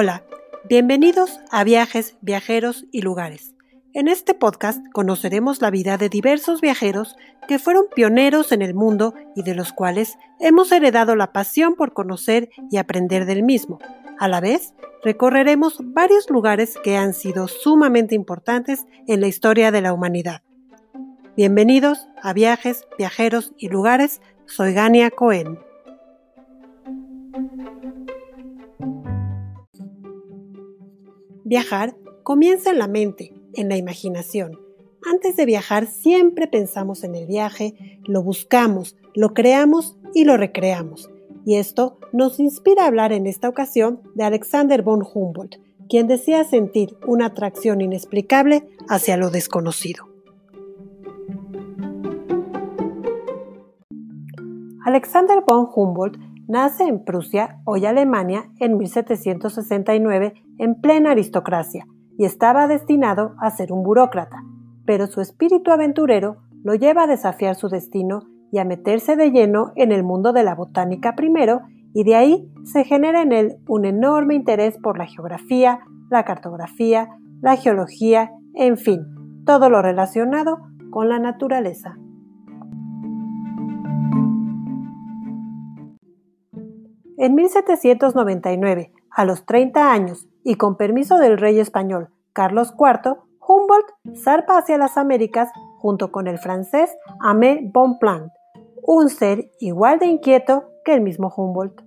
Hola, bienvenidos a Viajes, Viajeros y Lugares. En este podcast conoceremos la vida de diversos viajeros que fueron pioneros en el mundo y de los cuales hemos heredado la pasión por conocer y aprender del mismo. A la vez, recorreremos varios lugares que han sido sumamente importantes en la historia de la humanidad. Bienvenidos a Viajes, Viajeros y Lugares. Soy Gania Cohen. Viajar comienza en la mente, en la imaginación. Antes de viajar siempre pensamos en el viaje, lo buscamos, lo creamos y lo recreamos. Y esto nos inspira a hablar en esta ocasión de Alexander von Humboldt, quien decía sentir una atracción inexplicable hacia lo desconocido. Alexander von Humboldt nace en Prusia, hoy Alemania, en 1769 en plena aristocracia y estaba destinado a ser un burócrata, pero su espíritu aventurero lo lleva a desafiar su destino y a meterse de lleno en el mundo de la botánica primero y de ahí se genera en él un enorme interés por la geografía, la cartografía, la geología, en fin, todo lo relacionado con la naturaleza. En 1799, a los 30 años y con permiso del rey español Carlos IV, Humboldt zarpa hacia las Américas junto con el francés Amé Bonpland, un ser igual de inquieto que el mismo Humboldt.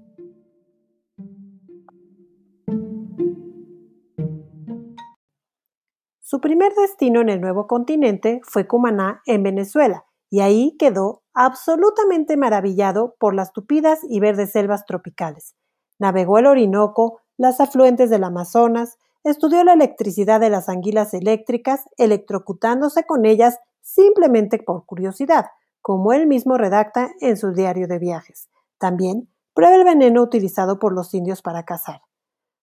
Su primer destino en el nuevo continente fue Cumaná, en Venezuela, y ahí quedó absolutamente maravillado por las tupidas y verdes selvas tropicales. Navegó el Orinoco, las afluentes del Amazonas, estudió la electricidad de las anguilas eléctricas, electrocutándose con ellas simplemente por curiosidad, como él mismo redacta en su diario de viajes. También prueba el veneno utilizado por los indios para cazar.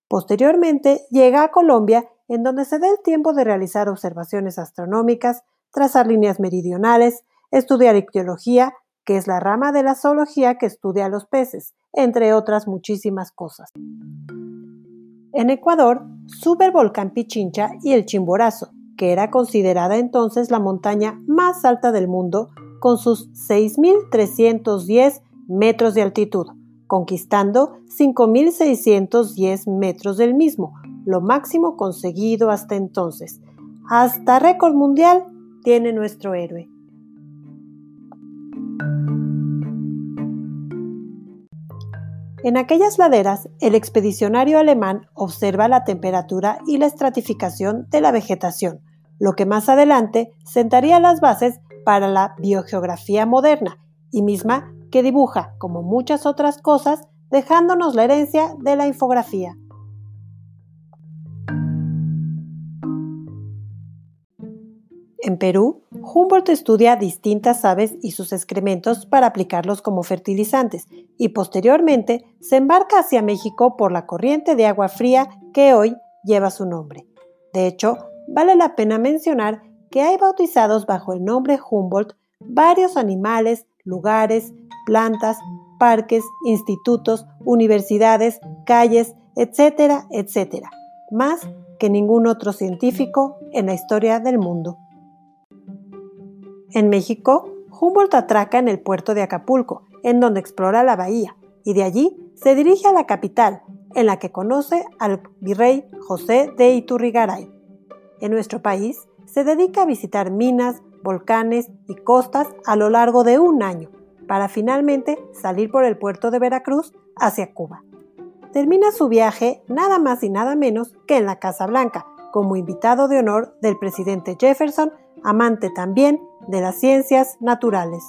Posteriormente llega a Colombia, en donde se da el tiempo de realizar observaciones astronómicas, trazar líneas meridionales, estudiar ictiología, que es la rama de la zoología que estudia a los peces, entre otras muchísimas cosas. En Ecuador sube el volcán Pichincha y el Chimborazo, que era considerada entonces la montaña más alta del mundo, con sus 6.310 metros de altitud, conquistando 5.610 metros del mismo, lo máximo conseguido hasta entonces. Hasta récord mundial tiene nuestro héroe. En aquellas laderas, el expedicionario alemán observa la temperatura y la estratificación de la vegetación, lo que más adelante sentaría las bases para la biogeografía moderna y misma que dibuja, como muchas otras cosas, dejándonos la herencia de la infografía. En Perú, Humboldt estudia distintas aves y sus excrementos para aplicarlos como fertilizantes y posteriormente se embarca hacia México por la corriente de agua fría que hoy lleva su nombre. De hecho, vale la pena mencionar que hay bautizados bajo el nombre Humboldt varios animales, lugares, plantas, parques, institutos, universidades, calles, etcétera, etcétera, más que ningún otro científico en la historia del mundo. En México, Humboldt atraca en el puerto de Acapulco, en donde explora la bahía, y de allí se dirige a la capital, en la que conoce al virrey José de Iturrigaray. En nuestro país, se dedica a visitar minas, volcanes y costas a lo largo de un año, para finalmente salir por el puerto de Veracruz hacia Cuba. Termina su viaje nada más y nada menos que en la Casa Blanca, como invitado de honor del presidente Jefferson, amante también de las ciencias naturales.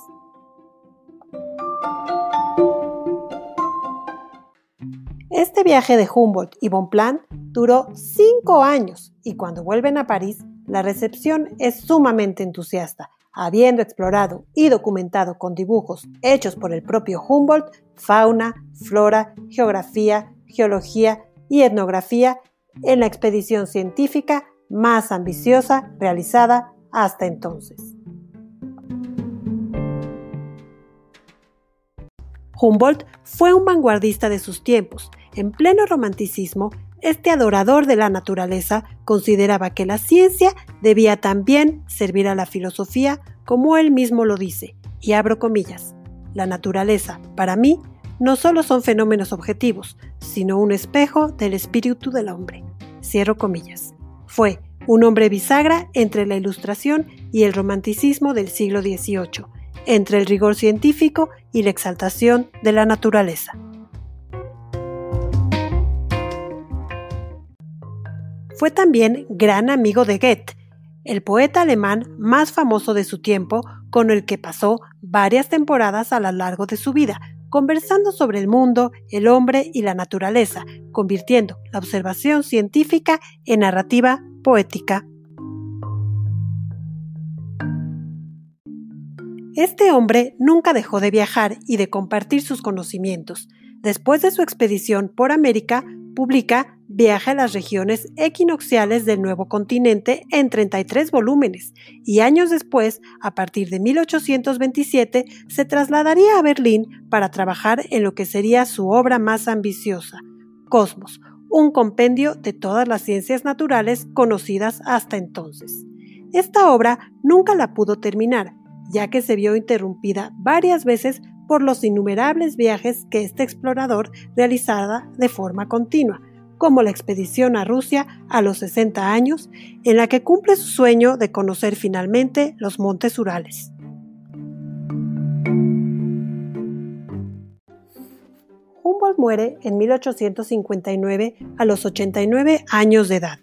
Este viaje de Humboldt y Bonpland duró cinco años y cuando vuelven a París, la recepción es sumamente entusiasta, habiendo explorado y documentado con dibujos hechos por el propio Humboldt fauna, flora, geografía, geología y etnografía en la expedición científica más ambiciosa realizada hasta entonces. Humboldt fue un vanguardista de sus tiempos. En pleno romanticismo, este adorador de la naturaleza consideraba que la ciencia debía también servir a la filosofía como él mismo lo dice, y abro comillas, la naturaleza, para mí, no solo son fenómenos objetivos, sino un espejo del espíritu del hombre. Cierro comillas. Fue un hombre bisagra entre la ilustración y el romanticismo del siglo XVIII, entre el rigor científico y la exaltación de la naturaleza. Fue también gran amigo de Goethe, el poeta alemán más famoso de su tiempo, con el que pasó varias temporadas a lo largo de su vida, conversando sobre el mundo, el hombre y la naturaleza, convirtiendo la observación científica en narrativa poética. Este hombre nunca dejó de viajar y de compartir sus conocimientos. Después de su expedición por América, publica Viaja a las regiones equinocciales del nuevo continente en 33 volúmenes y años después, a partir de 1827, se trasladaría a Berlín para trabajar en lo que sería su obra más ambiciosa, Cosmos, un compendio de todas las ciencias naturales conocidas hasta entonces. Esta obra nunca la pudo terminar, ya que se vio interrumpida varias veces por los innumerables viajes que este explorador realizaba de forma continua, como la expedición a Rusia a los 60 años, en la que cumple su sueño de conocer finalmente los montes Urales. Humboldt muere en 1859 a los 89 años de edad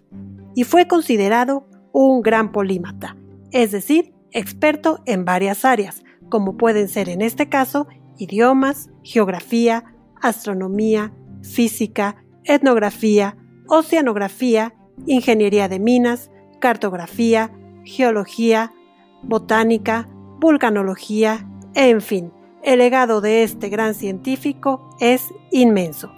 y fue considerado un gran polímata, es decir, experto en varias áreas, como pueden ser en este caso idiomas, geografía, astronomía, física, etnografía, oceanografía, ingeniería de minas, cartografía, geología, botánica, vulcanología, en fin, el legado de este gran científico es inmenso.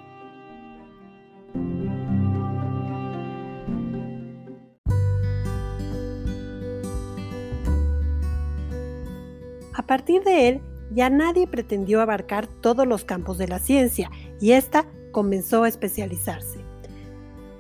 A partir de él, ya nadie pretendió abarcar todos los campos de la ciencia y ésta comenzó a especializarse.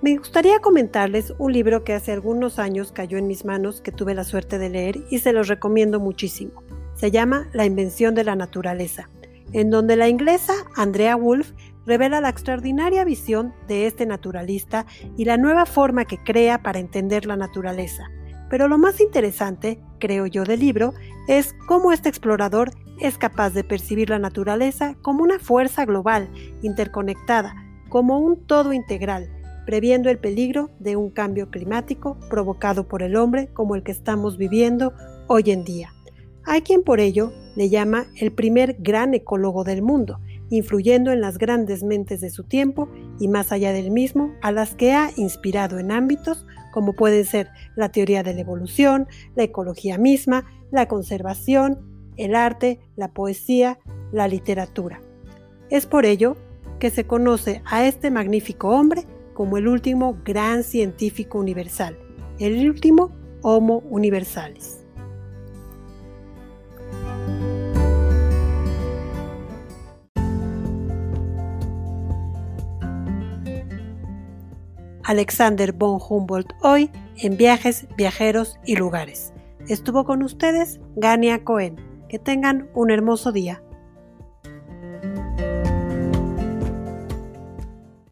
Me gustaría comentarles un libro que hace algunos años cayó en mis manos que tuve la suerte de leer y se los recomiendo muchísimo. Se llama La invención de la naturaleza, en donde la inglesa Andrea Wolf revela la extraordinaria visión de este naturalista y la nueva forma que crea para entender la naturaleza. Pero lo más interesante, creo yo, del libro es cómo este explorador es capaz de percibir la naturaleza como una fuerza global, interconectada, como un todo integral, previendo el peligro de un cambio climático provocado por el hombre como el que estamos viviendo hoy en día. Hay quien por ello le llama el primer gran ecólogo del mundo, influyendo en las grandes mentes de su tiempo y más allá del mismo a las que ha inspirado en ámbitos como pueden ser la teoría de la evolución, la ecología misma, la conservación, el arte, la poesía, la literatura. Es por ello que se conoce a este magnífico hombre como el último gran científico universal, el último Homo Universalis. Alexander von Humboldt hoy en Viajes, Viajeros y Lugares. Estuvo con ustedes Gania Cohen. Que tengan un hermoso día.